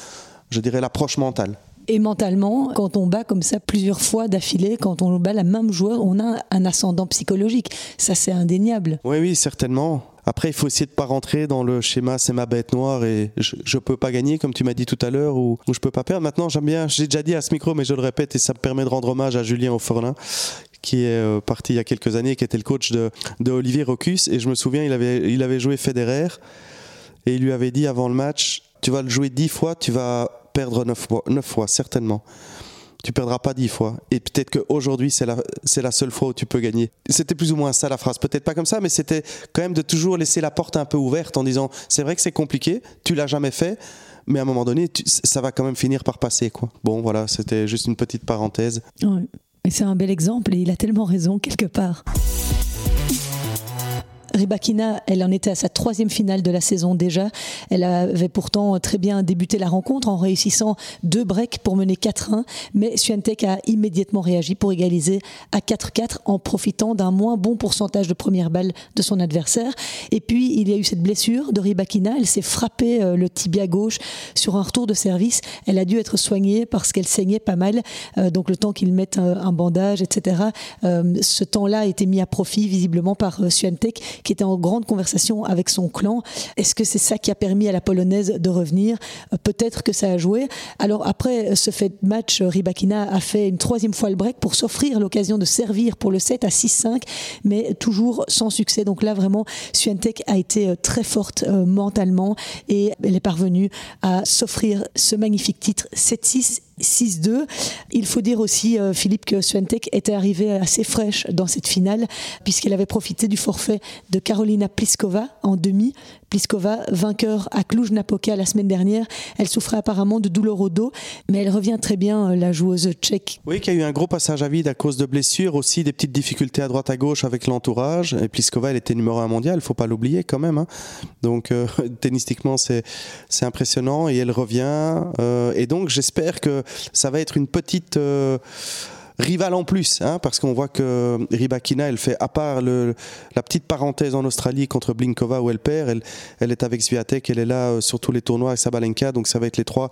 je dirais, l'approche mentale. Et mentalement, quand on bat comme ça plusieurs fois d'affilée, quand on bat la même joueur, on a un ascendant psychologique. Ça, c'est indéniable. Oui, oui, certainement. Après, il faut essayer de pas rentrer dans le schéma c'est ma bête noire et je, ne peux pas gagner, comme tu m'as dit tout à l'heure, ou, je je peux pas perdre. Maintenant, j'aime bien, j'ai déjà dit à ce micro, mais je le répète et ça me permet de rendre hommage à Julien Auforlin qui est euh, parti il y a quelques années, qui était le coach de, Olivier Rocus. Et je me souviens, il avait, il avait joué Federer et il lui avait dit avant le match Tu vas le jouer dix fois, tu vas perdre neuf fois, neuf fois certainement tu perdras pas dix fois. Et peut-être qu'aujourd'hui, c'est la, c'est la seule fois où tu peux gagner. C'était plus ou moins ça la phrase. Peut-être pas comme ça, mais c'était quand même de toujours laisser la porte un peu ouverte en disant c'est vrai que c'est compliqué, tu l'as jamais fait, mais à un moment donné, ça va quand même finir par passer. Quoi. Bon, voilà, c'était juste une petite parenthèse. Et c'est un bel exemple et il a tellement raison quelque part. Ribakina, elle en était à sa troisième finale de la saison déjà. Elle avait pourtant très bien débuté la rencontre en réussissant deux breaks pour mener 4-1, mais Swiatek a immédiatement réagi pour égaliser à 4-4 en profitant d'un moins bon pourcentage de première balle de son adversaire. Et puis il y a eu cette blessure de Ribakina, elle s'est frappée euh, le tibia gauche sur un retour de service. Elle a dû être soignée parce qu'elle saignait pas mal, euh, donc le temps qu'ils mettent un bandage, etc. Euh, ce temps-là a été mis à profit visiblement par Swiatek qui était en grande conversation avec son clan. Est-ce que c'est ça qui a permis à la polonaise de revenir? Euh, Peut-être que ça a joué. Alors après ce fait match, Ribakina a fait une troisième fois le break pour s'offrir l'occasion de servir pour le 7 à 6-5, mais toujours sans succès. Donc là vraiment, Swiatek a été euh, très forte euh, mentalement et elle est parvenue à s'offrir ce magnifique titre 7-6 6-2. Il faut dire aussi, euh, Philippe, que Swiatek était arrivée assez fraîche dans cette finale, puisqu'elle avait profité du forfait de Carolina Pliskova en demi. Pliskova, vainqueur à Cluj-Napoca la semaine dernière, elle souffrait apparemment de douleurs au dos, mais elle revient très bien, euh, la joueuse tchèque. Oui, qui a eu un gros passage à vide à cause de blessures, aussi des petites difficultés à droite à gauche avec l'entourage. Et Pliskova, elle était numéro un mondial, il faut pas l'oublier quand même. Hein. Donc, euh, tennistiquement, c'est impressionnant et elle revient. et donc, j'espère que ça va être une petite, euh, rival en plus, hein, parce qu'on voit que Ribakina, elle fait, à part le, la petite parenthèse en Australie contre Blinkova où elle perd, elle, elle est avec Sviatek, elle est là euh, sur tous les tournois avec Sabalenka, donc ça va être les trois,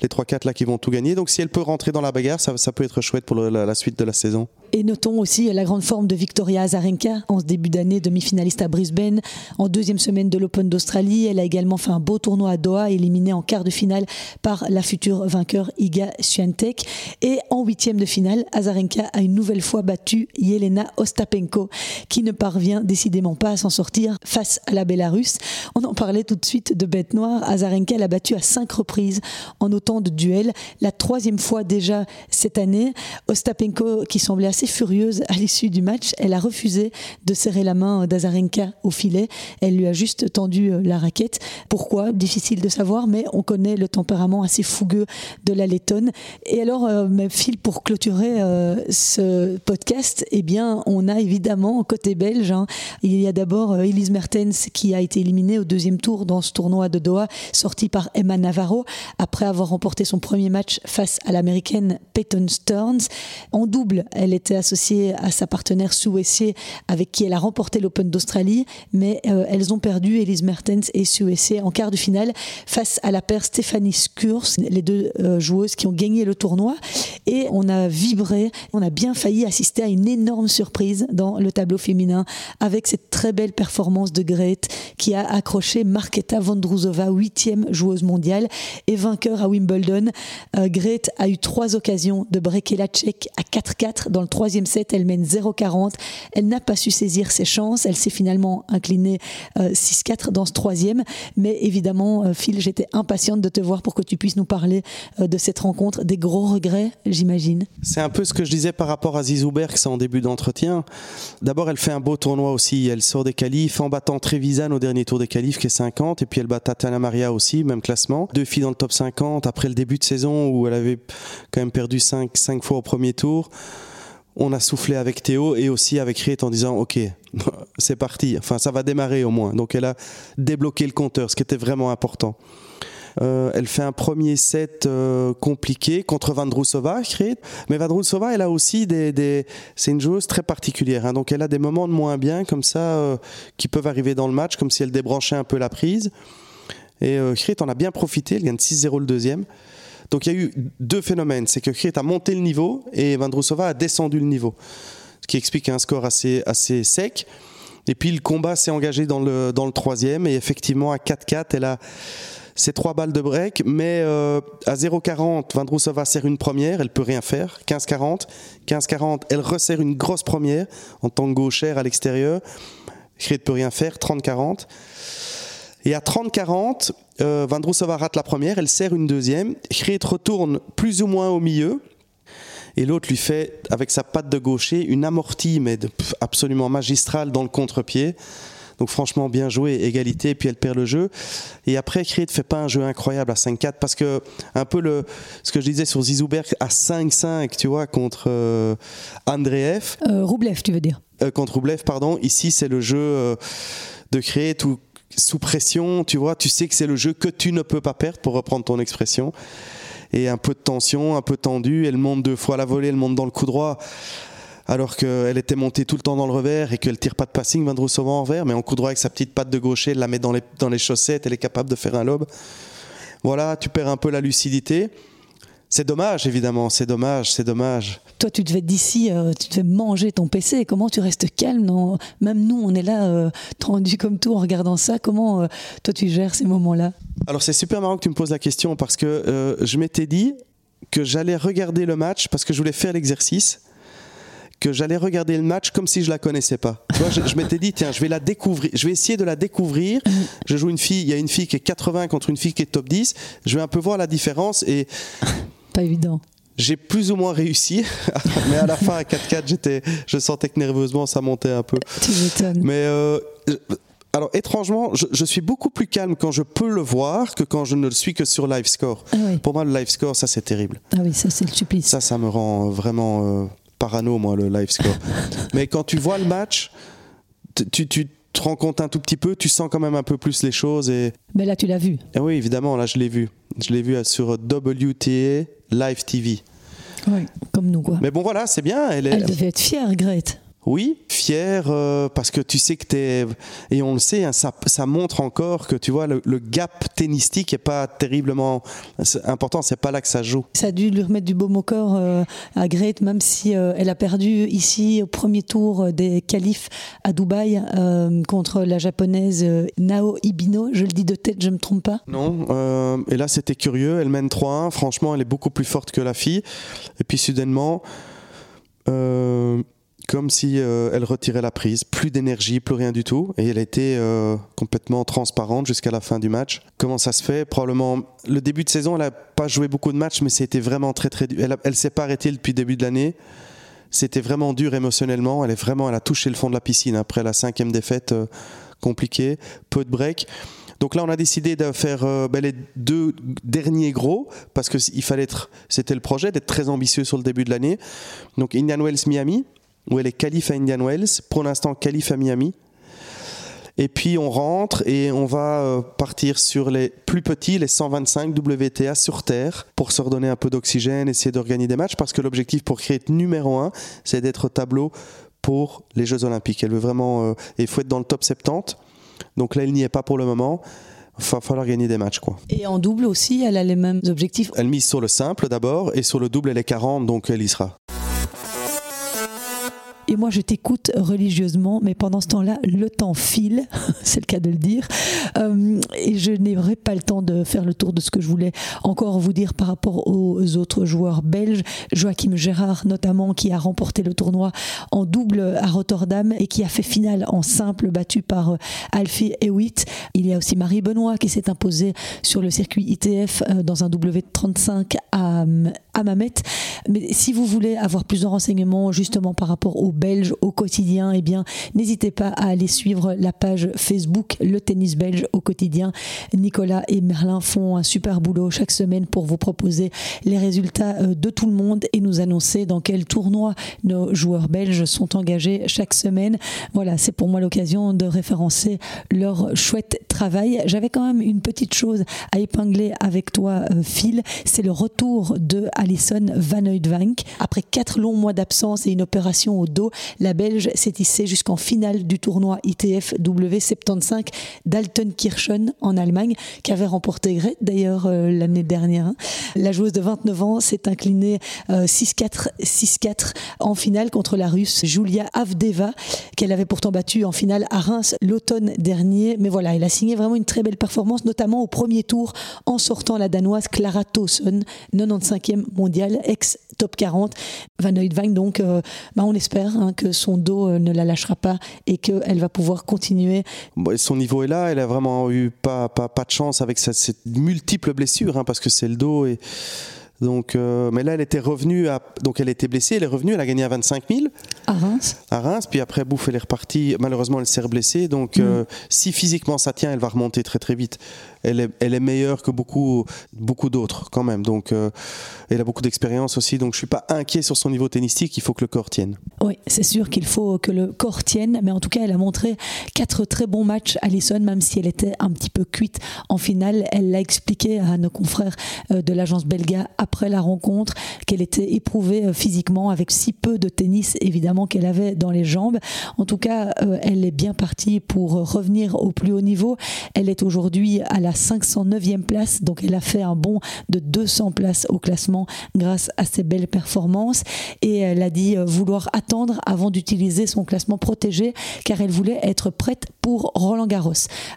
les trois, quatre là qui vont tout gagner. Donc si elle peut rentrer dans la bagarre, ça, ça peut être chouette pour la suite de la saison. Et notons aussi la grande forme de Victoria Azarenka en ce début d'année, demi-finaliste à Brisbane. En deuxième semaine de l'Open d'Australie, elle a également fait un beau tournoi à Doha, éliminée en quart de finale par la future vainqueur Iga Swiatek. Et en huitième de finale, Azarenka a une nouvelle fois battu Yelena Ostapenko, qui ne parvient décidément pas à s'en sortir face à la Bélarusse. On en parlait tout de suite de bête noire. Azarenka l'a battue à cinq reprises en autant de duels. La troisième fois déjà cette année. Ostapenko, qui semblait assez furieuse à l'issue du match, elle a refusé de serrer la main d'Azarenka au filet. Elle lui a juste tendu euh, la raquette. Pourquoi? Difficile de savoir, mais on connaît le tempérament assez fougueux de la Lettonne. Et alors, euh, Phil, pour clôturer euh, ce podcast, eh bien, on a évidemment côté belge, hein, il y a d'abord Elise Mertens qui a été éliminée au deuxième tour dans ce tournoi de Doha, sortie par Emma Navarro après avoir remporté son premier match face à l'américaine Peyton Stearns. En double, elle associée à sa partenaire Sue avec qui elle a remporté l'Open d'Australie, mais euh, elles ont perdu Elise Mertens et Sue en quart de finale face à la paire Stéphanie Skurs, les deux euh, joueuses qui ont gagné le tournoi. Et on a vibré, on a bien failli assister à une énorme surprise dans le tableau féminin avec cette très belle performance de Grete qui a accroché Marketa Vondrousova, huitième joueuse mondiale et vainqueur à Wimbledon. Euh, Grete a eu trois occasions de breaker la tchèque à 4-4 dans le troisième set. Elle mène 0-40. Elle n'a pas su saisir ses chances. Elle s'est finalement inclinée euh, 6-4 dans ce troisième. Mais évidemment, euh, Phil, j'étais impatiente de te voir pour que tu puisses nous parler euh, de cette rencontre, des gros regrets, j'imagine. C'est un peu ce que je disais par rapport à Zizou Berks en début d'entretien. D'abord, elle fait un beau tournoi aussi. Elle sort des qualifs en battant Trevisan au dernier tour des qualifs qui est 50 et puis elle bat Tatiana Maria aussi, même classement. Deux filles dans le top 50 après le début de saison où elle avait quand même perdu 5, 5 fois au premier tour. On a soufflé avec Théo et aussi avec Riet en disant OK, c'est parti. Enfin, ça va démarrer au moins. Donc elle a débloqué le compteur, ce qui était vraiment important. Euh, elle fait un premier set euh, compliqué contre Vandrousova, mais Vandrousova, elle a aussi des, c'est une joueuse très particulière, hein, donc elle a des moments de moins bien comme ça euh, qui peuvent arriver dans le match, comme si elle débranchait un peu la prise. Et Krit en a bien profité, elle gagne 6-0 le deuxième. Donc il y a eu deux phénomènes, c'est que Krit a monté le niveau et Vandrousova a descendu le niveau, ce qui explique un score assez, assez sec. Et puis le combat s'est engagé dans le, dans le troisième et effectivement à 4-4, elle a c'est trois balles de break, mais euh, à 0,40, Vandrousova serre une première, elle peut rien faire. 15-40, 15-40, elle resserre une grosse première en tant que gauchère à l'extérieur. Krit peut rien faire, 30-40. Et à 30-40, euh, Vandrousova rate la première, elle serre une deuxième. Krit retourne plus ou moins au milieu. Et l'autre lui fait, avec sa patte de gaucher, une amortie, mais de, pff, absolument magistrale dans le contre-pied. Donc franchement bien joué, égalité, et puis elle perd le jeu. Et après, Creed ne fait pas un jeu incroyable à 5-4 parce que un peu le ce que je disais sur Zizouberg à 5-5, tu vois, contre euh, Andreev. Euh, Roublev, tu veux dire? Euh, contre Roublev, pardon. Ici, c'est le jeu euh, de créer tout sous pression, tu vois. Tu sais que c'est le jeu que tu ne peux pas perdre, pour reprendre ton expression. Et un peu de tension, un peu tendu. Elle monte deux fois à la volée, elle monte dans le coup droit alors qu'elle était montée tout le temps dans le revers et qu'elle tire pas de passing, Vandrousova en revers, mais en coup droit avec sa petite patte de gaucher, elle la met dans les, dans les chaussettes, elle est capable de faire un lob. Voilà, tu perds un peu la lucidité. C'est dommage, évidemment, c'est dommage, c'est dommage. Toi, tu devais d'ici, euh, tu devais manger ton PC. Comment tu restes calme non Même nous, on est là, euh, tendu comme tout en regardant ça. Comment euh, toi, tu gères ces moments-là? Alors, c'est super marrant que tu me poses la question parce que je m'étais dit que j'allais regarder le match parce que je voulais faire l'exercice que j'allais regarder le match comme si je la connaissais pas. Tu vois, je, je m'étais dit tiens, je vais la découvrir, je vais essayer de la découvrir. Je joue une fille, il y a une fille qui est 80 contre une fille qui est top 10. Je vais un peu voir la différence et Pas évident. j'ai plus ou moins réussi, mais à la fin à 4-4, j'étais, je sentais que nerveusement ça montait un peu. Tu m'étonnes. Mais euh, alors étrangement, je, je suis beaucoup plus calme quand je peux le voir que quand je ne le suis que sur live score. Ah oui. Pour moi, le live score, ça c'est terrible. Ah oui, ça, c'est le supplice. Ça, ça me rend vraiment euh, parano, moi, le live score. Mais quand tu vois le match, tu, tu te rends compte un tout petit peu, tu sens quand même un peu plus les choses. Et, Mais là, tu l'as vu. et oui, évidemment, là, je l'ai vu. Je l'ai vu sur WTA Live TV. Oui, comme nous, quoi. Mais bon, voilà, c'est bien. Elle, est- Elle devait être fière, Grete. Oui, fier euh, parce que tu sais que tu es. Et on le sait, hein, ça, ça montre encore que tu vois, le, le gap tennistique n'est pas terriblement important. C'est pas là que ça joue. Ça a dû lui remettre du baume au corps euh, à Grete, même si euh, elle a perdu ici au premier tour des qualifs à Dubaï contre la japonaise Nao Ibino. Je le dis de tête, je me trompe pas? Non. et là, c'était curieux. Elle mène 3-1. Franchement, elle est beaucoup plus forte que la fille. Et puis, soudainement, euh, comme si euh, elle retirait la prise. Plus d'énergie, plus rien du tout. Et elle a été euh, complètement transparente jusqu'à la fin du match. Comment ça se fait? Probablement, le début de saison, elle n'a pas joué beaucoup de matchs, mais c'était vraiment très, très dur. Elle, elle s'est pas arrêtée depuis le début de l'année. C'était vraiment dur émotionnellement. Elle est vraiment, elle a touché le fond de la piscine après la cinquième défaite euh, compliquée, peu de break. Donc là, on a décidé de faire euh, ben, les deux derniers gros parce que il fallait être, c'était le projet d'être très ambitieux sur le début de l'année. Donc Indian Wells Miami, où elle est qualif à Indian Wells, pour l'instant qualif à Miami. Et puis on rentre et on va euh, partir sur les plus petits, les 125 WTA sur Terre, pour se redonner un peu d'oxygène, essayer d'organiser des matchs, parce que l'objectif pour créer numéro un, c'est d'être au tableau pour les Jeux Olympiques. Elle veut vraiment, euh, et il faut être dans le top 70. Donc là, elle n'y est pas pour le moment. Il va falloir gagner des matchs, quoi. Et en double aussi, elle a les mêmes objectifs. Elle mise sur le simple d'abord, et sur le double, elle est 40, donc elle y sera. Et moi, je t'écoute religieusement, mais pendant ce temps-là, le temps file, c'est le cas de le dire, Euh, et je n'aurai pas le temps de faire le tour de ce que je voulais encore vous dire par rapport aux autres joueurs belges. Joachim Gérard, notamment, qui a remporté le tournoi en double à Rotterdam et qui a fait finale en simple, battu par euh, Alfie Hewitt. Il y a aussi Marie Benoît qui s'est imposée sur le circuit ITF euh, dans un W35 à, à Mamet. Mais si vous voulez avoir plus de renseignements justement par rapport aux Belges au quotidien, eh bien, n'hésitez pas à aller suivre la page Facebook Le Tennis Belge au quotidien. Nicolas et Merlin font un super boulot chaque semaine pour vous proposer les résultats euh, de tout le monde et nous annoncer dans quel tournoi nos joueurs belges sont engagés chaque semaine. Voilà, c'est pour moi l'occasion de référencer leur chouette travail. J'avais quand même une petite chose à épingler avec toi, euh, Phil. C'est le retour de Alison Van Oudvank. Après quatre longs mois d'absence et une opération au dos, la Belge s'est hissée jusqu'en finale du tournoi ITF W75 d'Altenkirchen en Allemagne, qui avait remporté Gret d'ailleurs euh, l'année dernière. hein. La joueuse de 29 ans s'est inclinée euh, 6-4, 6-4 en finale contre la Russe Julia Avdeva, qu'elle avait pourtant battue en finale à Reims l'automne dernier. Mais voilà, elle a signé vraiment une très belle performance, notamment au premier tour en sortant la danoise Clara Towson, 95e mondiale, ex top 40. Van Oudvank, donc, euh, bah, on espère hein, que son dos euh, ne la lâchera pas et qu'elle va pouvoir continuer. Son niveau est là, elle a vraiment eu pas, pas, pas de chance avec cette, cette multiple blessure, hein, parce que c'est le dos. Et, donc, euh, mais là, elle était revenue, à, donc elle était blessée, elle est revenue, elle a gagné à 25 000 À Reims. à Reims, puis après, bouffe, elle est repartie. Malheureusement, elle s'est blessée, donc euh, si physiquement ça tient, elle va remonter très très vite. Elle est, elle est meilleure que beaucoup, beaucoup d'autres quand même, donc euh, elle a beaucoup d'expérience aussi, donc je suis pas inquiet sur son niveau tennistique, il faut que le corps tienne. Oui, c'est sûr qu'il faut que le corps tienne, mais en tout cas, elle a montré quatre très bons matchs, Alison, même si elle était un petit peu cuite en finale. Elle l'a expliqué à nos confrères de l'agence Belga après la rencontre qu'elle était éprouvée euh, physiquement avec si peu de tennis, évidemment, qu'elle avait dans les jambes. En tout cas, euh, elle est bien partie pour revenir au plus haut niveau. Elle est aujourd'hui à la 509e place, donc elle a fait un bond de 200 places au classement grâce à ses belles performances. Et elle a dit euh, vouloir attendre avant d'utiliser son classement protégé, car elle voulait être prête pour Roland Garros.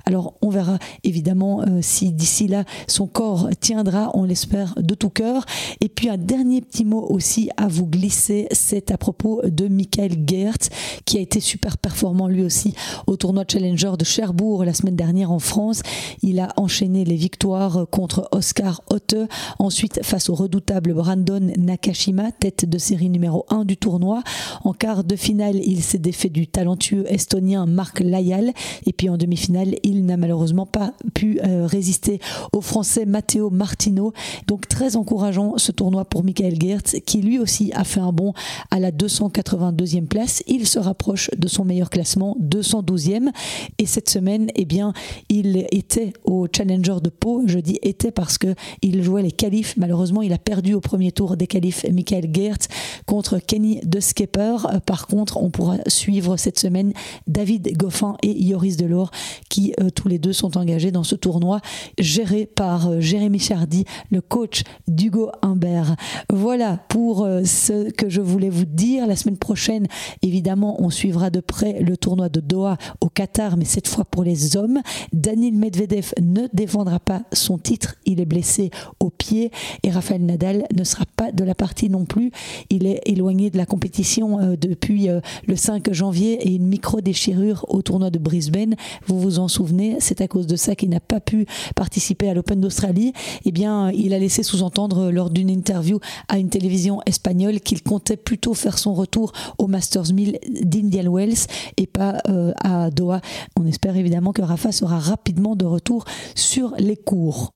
Alors on verra évidemment euh, si d'ici là son corps tiendra, on l'espère de tout cœur. Et puis un dernier petit mot aussi à vous glisser, c'est à propos de Michael Geertz, qui a été super performant lui aussi au tournoi Challenger de Cherbourg la semaine dernière en France. Il a enchaîné les victoires contre Oscar Otte, ensuite face au redoutable Brandon Nakashima, tête de série numéro 1 du tournoi. En quart de finale, il s'est défait du talentueux estonien Marc Layal. Et puis en demi-finale, il n'a malheureusement pas pu euh, résister au français Matteo Martino. Donc très encourageant ce tournoi pour Michael Geertz, qui lui aussi a fait un bond à la 282e place. Il se rapproche de son meilleur classement, 212e. Et cette semaine, eh bien, il était au Challenger de Pau. Je dis était parce que il jouait les qualifs. Malheureusement, il a perdu au premier tour des qualifs Michael Geertz contre Kenny De Skipper. Par contre, on pourra suivre cette semaine David Goffin et Yoris Delors qui euh, tous les deux sont engagés dans ce tournoi géré par euh, Jérémy Chardy, le coach d'Hugo Humbert. Voilà pour euh, ce que je voulais vous dire. La semaine prochaine, évidemment, on suivra de près le tournoi de Doha au Qatar, mais cette fois pour les hommes. Daniel Medvedev ne défendra pas son titre. Il est blessé au pied et Rafael Nadal ne sera pas de la partie non plus. Il est éloigné de la compétition euh, depuis euh, le 5 janvier et une micro-déchirure au tournoi de Brisbane. Vous vous en souvenez, c'est à cause de ça qu'il n'a pas pu participer à l'Open d'Australie. Eh bien, il a laissé sous-entendre lors d'une interview à une télévision espagnole qu'il comptait plutôt faire son retour au Masters 1000 d'Indian Wells et pas euh, à Doha. On espère évidemment que Rafa sera rapidement de retour sur les cours.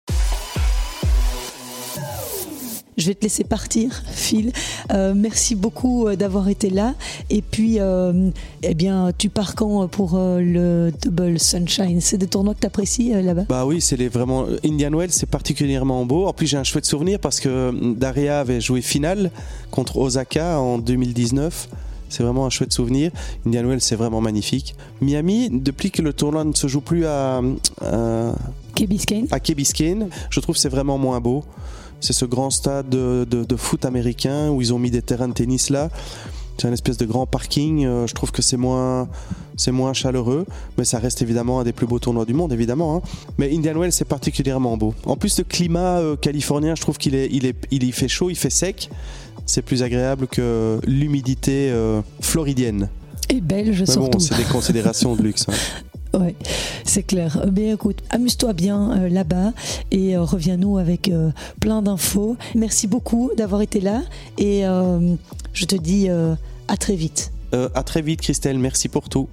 Je vais te laisser partir, Phil. Euh, merci beaucoup euh, d'avoir été là. Et puis, euh, eh bien, tu pars quand pour le Double Sunshine? C'est des tournois que tu apprécies là-bas? Bah oui, c'est vraiment. Indian Wells, c'est particulièrement beau. En plus, j'ai un chouette souvenir parce que Daria avait joué finale contre Osaka en 2019. C'est vraiment un chouette souvenir. Indian Wells, c'est vraiment magnifique. Miami, depuis que le tournoi ne se joue plus à, à, Key Biscayne. à Key Biscayne, je trouve que c'est vraiment moins beau. C'est ce grand stade de, de, de, foot américain où ils ont mis des terrains de tennis là. C'est une espèce de grand parking. Euh, je trouve que c'est moins, c'est moins chaleureux, mais ça reste évidemment un des plus beaux tournois du monde, évidemment. Hein. Mais Indian Wells, c'est particulièrement beau. En plus, le climat euh, californien, je trouve qu'il est, il est, il y fait chaud, il fait sec. C'est plus agréable que l'humidité euh, floridienne. Et belge mais surtout. bon, c'est des considérations de luxe. Hein. Ouais, c'est clair. Mais écoute, amuse-toi bien euh, là-bas et euh, reviens-nous avec euh, plein d'infos. Merci beaucoup d'avoir été là et je te dis à très vite. à très vite, Christelle. Merci pour tout.